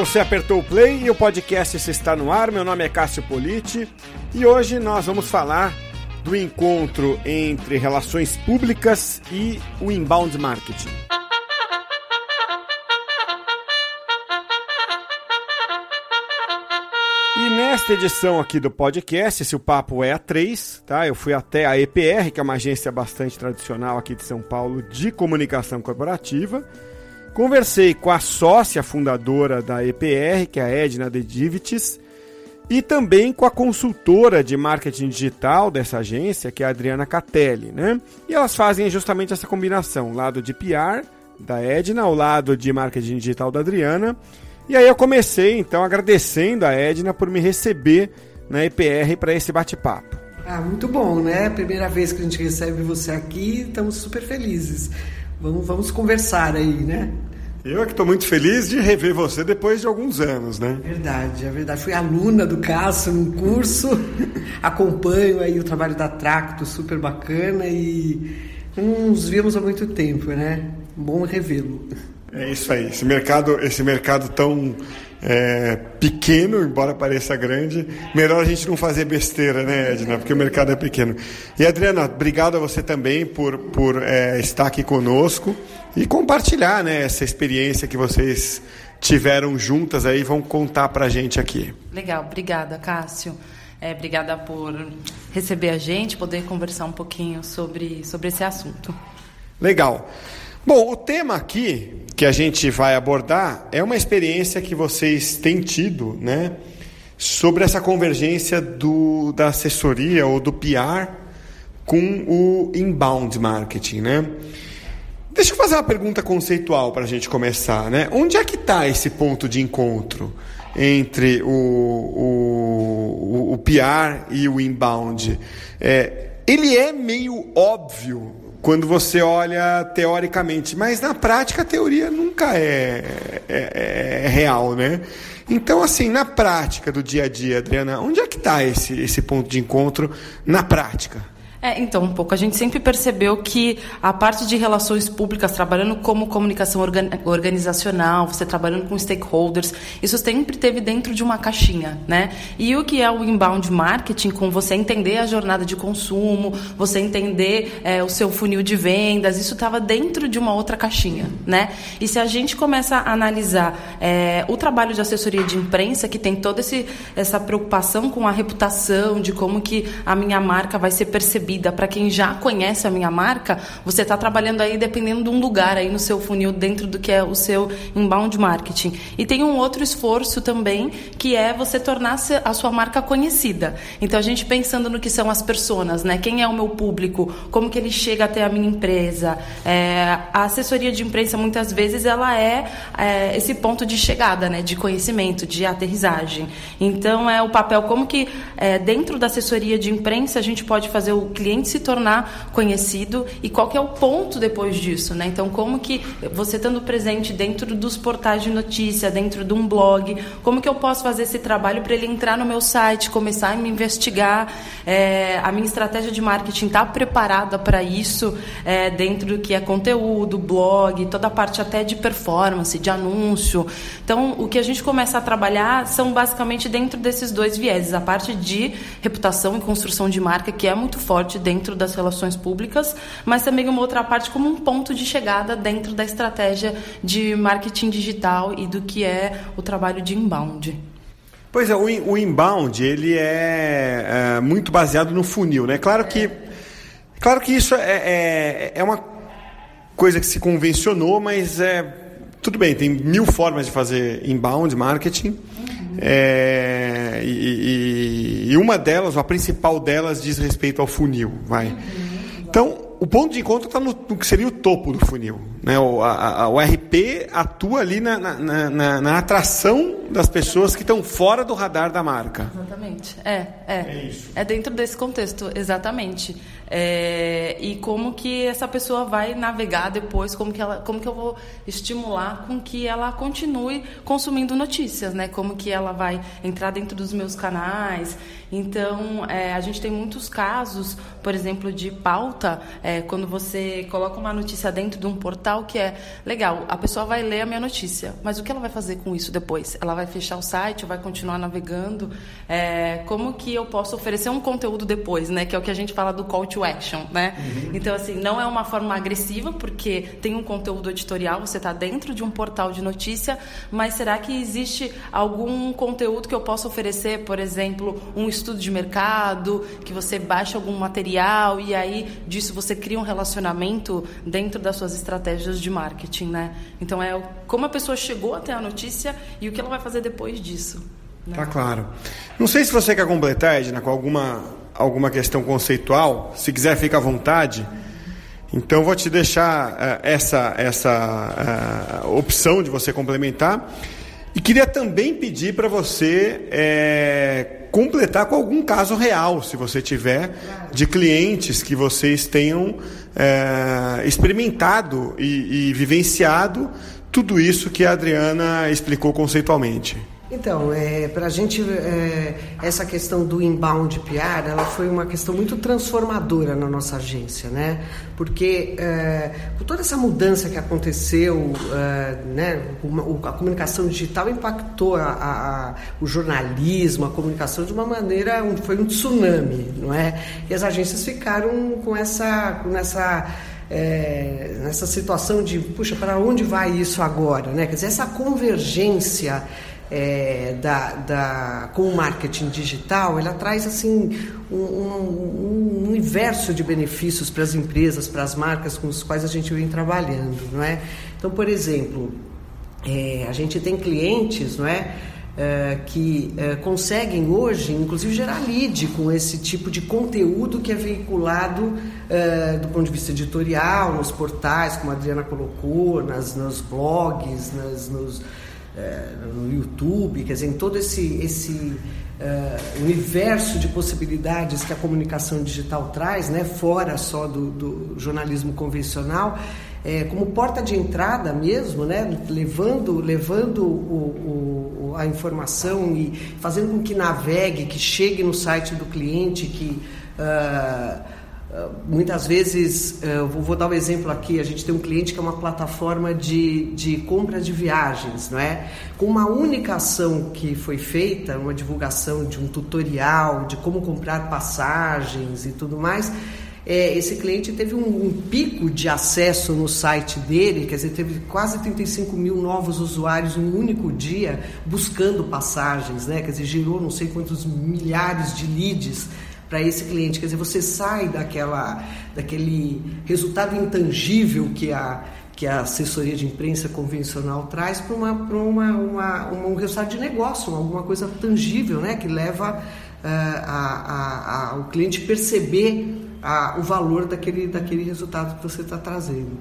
Você apertou o play e o podcast está no ar. Meu nome é Cássio Politi e hoje nós vamos falar do encontro entre relações públicas e o inbound marketing. E nesta edição aqui do podcast, esse o papo é a 3, tá? Eu fui até a EPR, que é uma agência bastante tradicional aqui de São Paulo de comunicação corporativa Conversei com a sócia fundadora da EPR, que é a Edna Dedivitis, e também com a consultora de marketing digital dessa agência, que é a Adriana Catelli, né? E elas fazem justamente essa combinação, lado de PR da Edna, ao lado de marketing digital da Adriana. E aí eu comecei então agradecendo a Edna por me receber na EPR para esse bate-papo. Ah, muito bom, né? Primeira vez que a gente recebe você aqui, estamos super felizes. Vamos, vamos conversar aí, né? Eu é que estou muito feliz de rever você depois de alguns anos, né? Verdade, é verdade. Fui aluna do Cássio num curso, acompanho aí o trabalho da Tracto, super bacana e nos vimos há muito tempo, né? Bom revê-lo. É isso aí. Esse mercado, esse mercado tão é, pequeno, embora pareça grande, melhor a gente não fazer besteira, né, Edna? Porque o mercado é pequeno. E Adriana, obrigado a você também por, por é, estar aqui conosco e compartilhar né, essa experiência que vocês tiveram juntas aí, vão contar pra gente aqui. Legal, obrigada, Cássio. É, obrigada por receber a gente, poder conversar um pouquinho sobre, sobre esse assunto. Legal. Bom, o tema aqui que a gente vai abordar é uma experiência que vocês têm tido, né? Sobre essa convergência do, da assessoria ou do PR com o inbound marketing, né? Deixa eu fazer uma pergunta conceitual para a gente começar, né? Onde é que está esse ponto de encontro entre o, o, o, PR e o inbound? É, ele é meio óbvio quando você olha teoricamente, mas na prática a teoria nunca é, é, é real, né? Então, assim, na prática do dia a dia, Adriana, onde é que está esse, esse ponto de encontro na prática? É, então, um pouco. A gente sempre percebeu que a parte de relações públicas, trabalhando como comunicação organizacional, você trabalhando com stakeholders, isso sempre teve dentro de uma caixinha, né? E o que é o inbound marketing, com você entender a jornada de consumo, você entender é, o seu funil de vendas, isso estava dentro de uma outra caixinha, né? E se a gente começa a analisar é, o trabalho de assessoria de imprensa, que tem toda essa preocupação com a reputação, de como que a minha marca vai ser percebida, percebida para quem já conhece a minha marca, você está trabalhando aí dependendo de um lugar aí no seu funil dentro do que é o seu inbound marketing. E tem um outro esforço também que é você tornar a sua marca conhecida. Então a gente pensando no que são as pessoas, né? Quem é o meu público? Como que ele chega até a minha empresa? É, a assessoria de imprensa muitas vezes ela é, é esse ponto de chegada, né? De conhecimento, de aterrissagem. Então é o papel como que é, dentro da assessoria de imprensa a gente pode fazer o cliente se tornar conhecido e qual é o ponto depois disso, né? Então, como que você estando presente dentro dos portais de notícia, dentro de um blog, como que eu posso fazer esse trabalho para ele entrar no meu site, começar a me investigar? É, a minha estratégia de marketing está preparada para isso é, dentro do que é conteúdo, blog, toda a parte até de performance, de anúncio. Então, o que a gente começa a trabalhar são basicamente dentro desses dois vieses, a parte de reputação e construção de marca que é muito forte forte dentro das relações públicas, mas também uma outra parte como um ponto de chegada dentro da estratégia de marketing digital e do que é o trabalho de inbound. Pois é, o inbound ele é, é muito baseado no funil, né? Claro que, claro que isso é, é, é uma coisa que se convencionou, mas é tudo bem. Tem mil formas de fazer inbound marketing. É, e, e, uma delas, a principal delas, diz respeito ao funil. Vai. Então, o ponto de encontro está no, no, que seria o topo do funil. Né? O, a, a, o RP atua ali na, na, na, na atração das pessoas que estão fora do radar da marca. Exatamente. É, é. É, isso. é dentro desse contexto, exatamente. É, e como que essa pessoa vai navegar depois, como que, ela, como que eu vou estimular com que ela continue consumindo notícias, né? Como que ela vai entrar dentro dos meus canais. Então, é, a gente tem muitos casos, por exemplo, de pauta é, quando você coloca uma notícia dentro de um portal que é legal, a pessoa vai ler a minha notícia, mas o que ela vai fazer com isso depois? Ela vai fechar o site, vai continuar navegando? É, como que eu posso oferecer um conteúdo depois, né? Que é o que a gente fala do call to action, né? Uhum. Então, assim, não é uma forma agressiva, porque tem um conteúdo editorial, você está dentro de um portal de notícia, mas será que existe algum conteúdo que eu possa oferecer, por exemplo, um estudo de mercado, que você baixa algum material e aí disso você cria um relacionamento dentro das suas estratégias de marketing, né? Então é como a pessoa chegou até a notícia e o que ela vai fazer depois disso. Né? Tá claro. Não sei se você quer completar, Edna, com alguma, alguma questão conceitual. Se quiser, fica à vontade. Então, vou te deixar uh, essa, essa uh, opção de você complementar. E queria também pedir para você é, completar com algum caso real, se você tiver, de clientes que vocês tenham é, experimentado e, e vivenciado tudo isso que a Adriana explicou conceitualmente. Então, é, para a gente, é, essa questão do inbound PR, ela foi uma questão muito transformadora na nossa agência, né? Porque é, com toda essa mudança que aconteceu, é, né, a comunicação digital impactou a, a, o jornalismo, a comunicação de uma maneira, foi um tsunami, não é? E as agências ficaram com essa, com essa é, nessa situação de, puxa, para onde vai isso agora? Né? Quer dizer, essa convergência é, da, da, com o marketing digital, ela traz assim um, um, um universo de benefícios para as empresas, para as marcas com as quais a gente vem trabalhando, não é? Então, por exemplo, é, a gente tem clientes, não é? É, que é, conseguem hoje, inclusive, gerar lead com esse tipo de conteúdo que é veiculado é, do ponto de vista editorial, nos portais, como a Adriana colocou, nas, nos blogs, nas, nos, no YouTube, quer dizer, em todo esse, esse é, universo de possibilidades que a comunicação digital traz, né, fora só do, do jornalismo convencional, é, como porta de entrada mesmo, né, levando, levando o, o, a informação e fazendo com que navegue, que chegue no site do cliente, que uh, Muitas vezes, eu vou dar um exemplo aqui, a gente tem um cliente que é uma plataforma de, de compra de viagens, não é? Com uma única ação que foi feita, uma divulgação de um tutorial de como comprar passagens e tudo mais, é, esse cliente teve um, um, pico de acesso no site dele, quer dizer, teve quase 35 mil novos usuários em um único dia buscando passagens, né? Quer dizer, gerou não sei quantos milhares de leads para esse cliente. Quer dizer, você sai daquela, daquele resultado intangível que a, que a assessoria de imprensa convencional traz para uma, uma, uma, um resultado de negócio, alguma coisa tangível, né? que leva uh, a, a, a, o cliente perceber a, o valor daquele, daquele resultado que você está trazendo.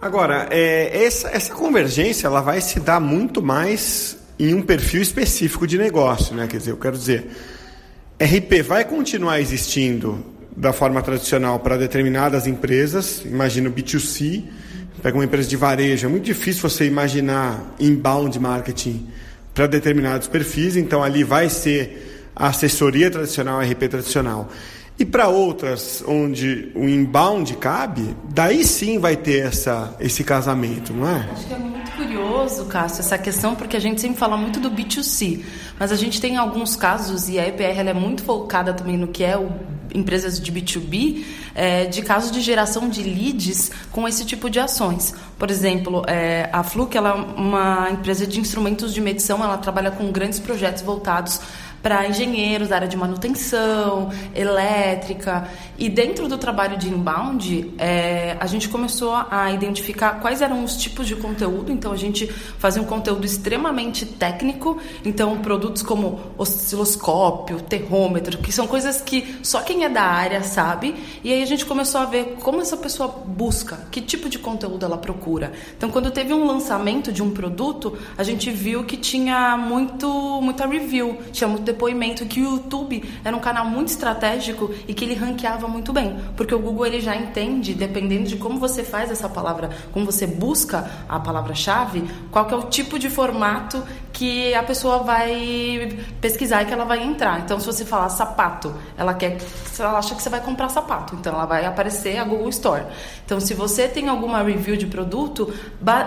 Agora, é, essa, essa convergência ela vai se dar muito mais em um perfil específico de negócio, né? Quer dizer, eu quero dizer, RP vai continuar existindo da forma tradicional para determinadas empresas, imagino B2C, pega uma empresa de varejo, é muito difícil você imaginar inbound marketing para determinados perfis, então ali vai ser a assessoria tradicional, a RP tradicional. E para outras onde o inbound cabe, daí sim vai ter essa, esse casamento, não é? Acho que é muito curioso, Cássio, essa questão, porque a gente sempre fala muito do B2C, mas a gente tem alguns casos, e a EPR é muito focada também no que é o empresas de B2B, é, de casos de geração de leads com esse tipo de ações. Por exemplo, é, a Fluke ela é uma empresa de instrumentos de medição, ela trabalha com grandes projetos voltados para engenheiros área de manutenção, elétrica. E dentro do trabalho de inbound, é, a gente começou a identificar quais eram os tipos de conteúdo. Então, a gente fazia um conteúdo extremamente técnico. Então, produtos como osciloscópio, termômetro, que são coisas que só quem é da área sabe. E aí a gente começou a ver como essa pessoa busca, que tipo de conteúdo ela procura. Então, quando teve um lançamento de um produto, a gente viu que tinha muito, muita review, tinha muito depoimento que o YouTube era um canal muito estratégico e que ele ranqueava muito bem, porque o Google ele já entende, dependendo de como você faz essa palavra, como você busca a palavra-chave, qual que é o tipo de formato que a pessoa vai pesquisar e que ela vai entrar. Então, se você falar sapato, ela quer, ela acha que você vai comprar sapato, então ela vai aparecer a Google Store. Então, se você tem alguma review de produto,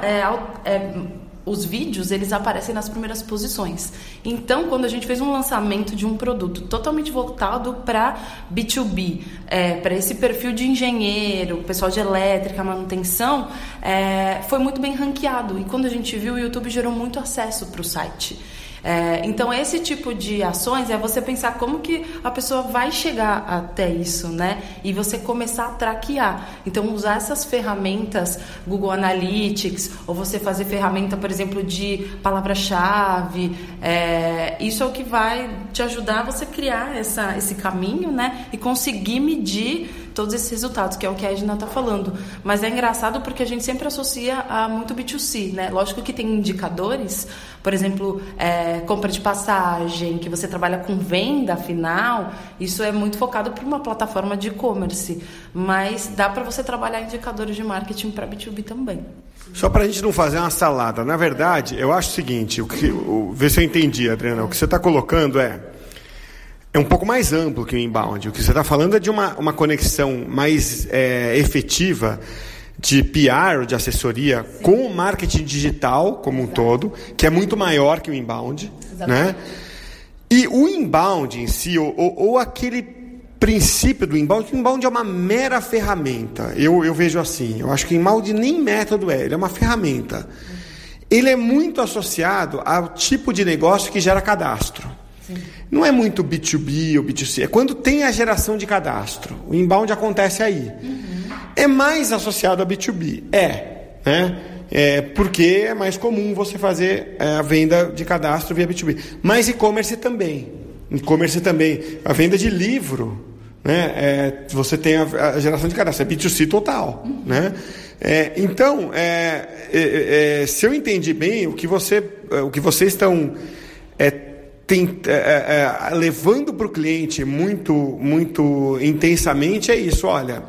é, é os vídeos eles aparecem nas primeiras posições. Então, quando a gente fez um lançamento de um produto totalmente voltado para B2B, é, para esse perfil de engenheiro, pessoal de elétrica, manutenção, é, foi muito bem ranqueado. E quando a gente viu, o YouTube gerou muito acesso para o site. É, então, esse tipo de ações é você pensar como que a pessoa vai chegar até isso, né? E você começar a traquear. Então, usar essas ferramentas, Google Analytics, ou você fazer ferramenta, por exemplo, de palavra-chave, é, isso é o que vai te ajudar a você criar essa, esse caminho, né? E conseguir medir todos esses resultados, que é o que a Edna está falando. Mas é engraçado porque a gente sempre associa a muito B2C, né? Lógico que tem indicadores, por exemplo, é, compra de passagem, que você trabalha com venda final, isso é muito focado para uma plataforma de e-commerce. Mas dá para você trabalhar indicadores de marketing para B2B também. Só para a gente não fazer uma salada. Na verdade, eu acho o seguinte, o que, o, vê se eu entendi, Adriana. O que você está colocando é é um pouco mais amplo que o inbound. O que você está falando é de uma, uma conexão mais é, efetiva de PR, de assessoria, Sim. com o marketing digital como Exato. um todo, que é muito maior que o inbound. Né? E o inbound em si, ou, ou, ou, aquele princípio do inbound, o inbound é uma mera ferramenta. Eu, eu vejo assim, eu acho que o inbound nem método é, ele é uma ferramenta. Ele é muito associado ao tipo de negócio que gera cadastro. Sim. Não é muito B2B ou B2C, é quando tem a geração de cadastro. O inbound acontece aí. Uhum. É mais associado a B2B. É, né? É, porque é mais comum você fazer é, a venda de cadastro via B2B. Mas e-commerce também. E-commerce também. A venda de livro, né? É, você tem a, a, geração de cadastro, é B2C total. Uhum. Né? É, então, é, é, é, se eu entendi bem, o que, você, o que vocês estão tem, é, é, levando para o cliente muito, muito intensamente é isso. Olha,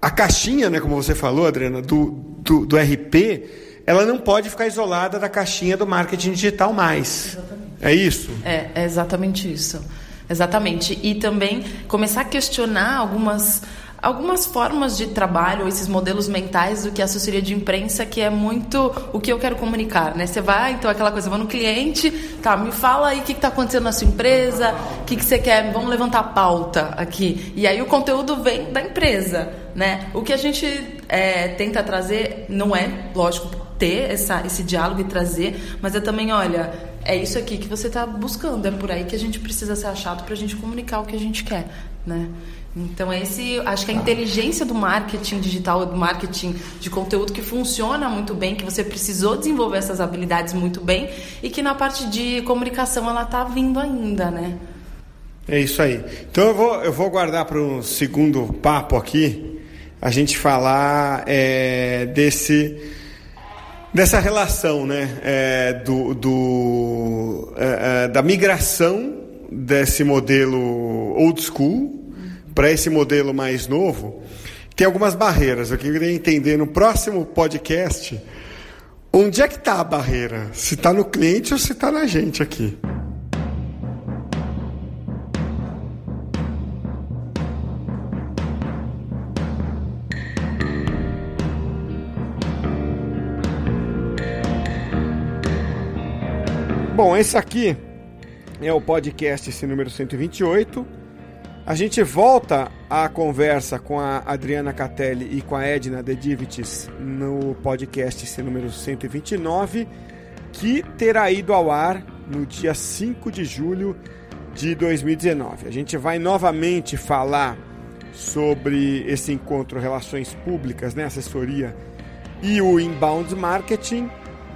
a caixinha, né, como você falou, Adriana, do, do, do RP, ela não pode ficar isolada da caixinha do marketing digital mais. Exatamente. É isso? É, é exatamente isso. Exatamente. E também começar a questionar algumas algumas formas de trabalho, esses modelos mentais do que a assessoria de imprensa, que é muito o que eu quero comunicar, né? Você vai, então, aquela coisa, vai no cliente, tá, me fala aí o que está acontecendo na sua empresa, o que, que você quer, vamos levantar a pauta aqui. E aí o conteúdo vem da empresa, né? O que a gente é, tenta trazer não é, lógico, ter essa, esse diálogo e trazer, mas é também, olha, é isso aqui que você está buscando, é por aí que a gente precisa ser achado para a gente comunicar o que a gente quer, né? Então, esse, acho que a inteligência do marketing digital, do marketing de conteúdo que funciona muito bem, que você precisou desenvolver essas habilidades muito bem e que na parte de comunicação ela está vindo ainda, né? É isso aí. Então, eu vou, eu vou guardar para um segundo papo aqui, a gente falar é, desse dessa relação, né, é, do, do é, é da migração desse modelo old school para esse modelo mais novo, tem algumas barreiras. Eu queria entender no próximo podcast onde é que está a barreira? Se está no cliente ou se está na gente aqui. Bom, esse aqui é o podcast esse número 128. A gente volta à conversa com a Adriana Catelli e com a Edna Dedivitis no podcast esse número 129, que terá ido ao ar no dia 5 de julho de 2019. A gente vai novamente falar sobre esse encontro Relações Públicas, né, assessoria e o inbound marketing,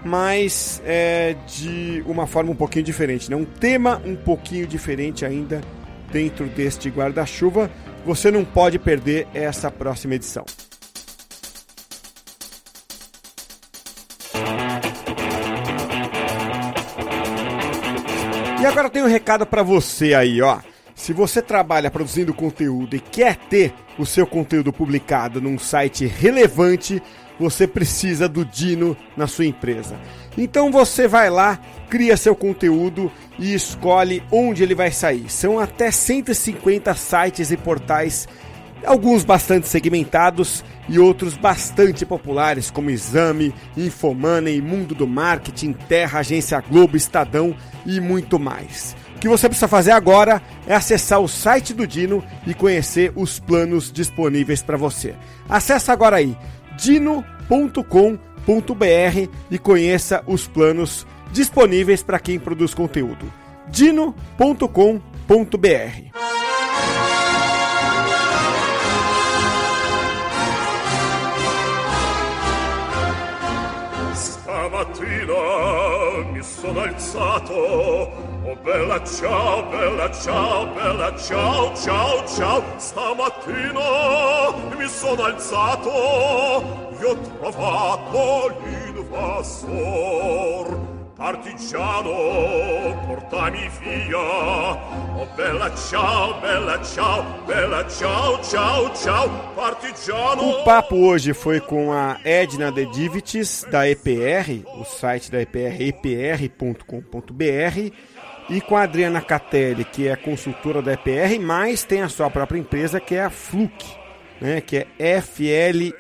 mas é, de uma forma um pouquinho diferente, né? um tema um pouquinho diferente ainda dentro deste guarda-chuva. Você não pode perder essa próxima edição. E agora tem um recado para você aí, ó. Se você trabalha produzindo conteúdo e quer ter o seu conteúdo publicado num site relevante, você precisa do Dino na sua empresa. Então você vai lá, cria seu conteúdo e escolhe onde ele vai sair. São até 150 sites e portais, alguns bastante segmentados e outros bastante populares, como Exame, Infomoney, Mundo do Marketing, Terra, Agência Globo, Estadão e muito mais. O que você precisa fazer agora é acessar o site do Dino e conhecer os planos disponíveis para você. Acesse agora aí dino.com.br e conheça os planos disponíveis para quem produz conteúdo. dino.com.br Stamattina sono alzato oh bella ciao bella ciao bella ciao ciao ciao. Stamattina mi sono alzato. Io ho trovato l'invasor. Partigiano, portami via. Oh bella ciao, bella ciao, bella ciao, ciao, ciao Partigiano. O papo hoje foi com a Edna Dedivites, da EPR, o site da EPR, epr.com.br, e com a Adriana Catelli, que é consultora da EPR, mas tem a sua própria empresa, que é a Fluke, né, que é F-L-U-K-E,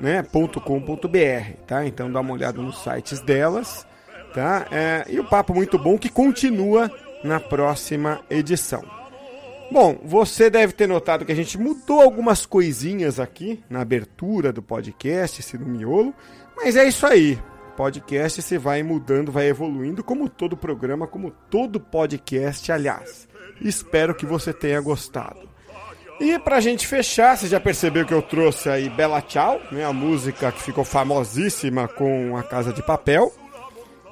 né, .com.br, tá? Então dá uma olhada nos sites delas, tá? É, e o papo muito bom que continua na próxima edição. Bom, você deve ter notado que a gente mudou algumas coisinhas aqui na abertura do podcast, esse no miolo, mas é isso aí. Podcast se vai mudando, vai evoluindo, como todo programa, como todo podcast, aliás. Espero que você tenha gostado. E pra gente fechar, você já percebeu que eu trouxe aí Bela Tchau, né, a música que ficou famosíssima com A Casa de Papel,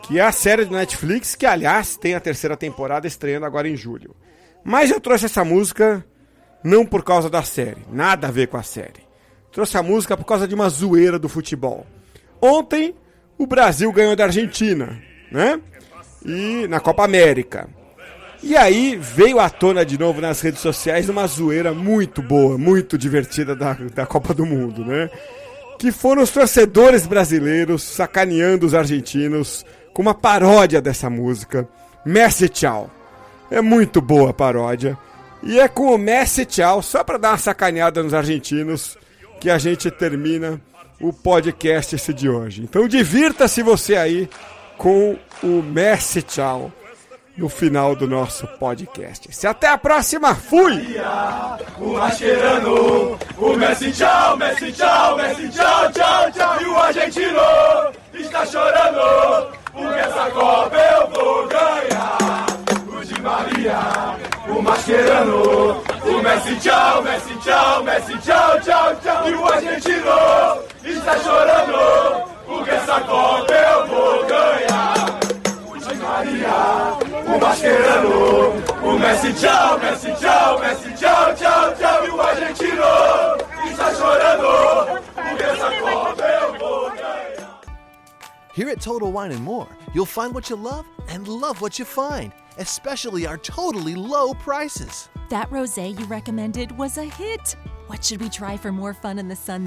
que é a série do Netflix, que aliás tem a terceira temporada estreando agora em julho. Mas eu trouxe essa música não por causa da série, nada a ver com a série. Trouxe a música por causa de uma zoeira do futebol. Ontem o Brasil ganhou da Argentina, né? E na Copa América. E aí veio à tona de novo nas redes sociais uma zoeira muito boa, muito divertida da, da Copa do Mundo, né? Que foram os torcedores brasileiros sacaneando os argentinos com uma paródia dessa música, Messi Tchau. É muito boa a paródia. E é com o Messi Tchau, só para dar uma sacaneada nos argentinos, que a gente termina o podcast esse de hoje. Então divirta-se você aí com o Messi Tchau no final do nosso podcast. Se até a próxima, fui! O Mascherano, o Messi tchau, Messi tchau, Messi tchau, tchau, tchau. E o argentino está chorando, Mascherano, o Messi tchau, Messi tchau, Messi tchau, tchau, tchau. E o argentino está chorando, porque essa Copa eu vou ganhar. Here at Total Wine and More, you'll find what you love and love what you find, especially our totally low prices. That rosé you recommended was a hit. What should we try for more fun in the sun?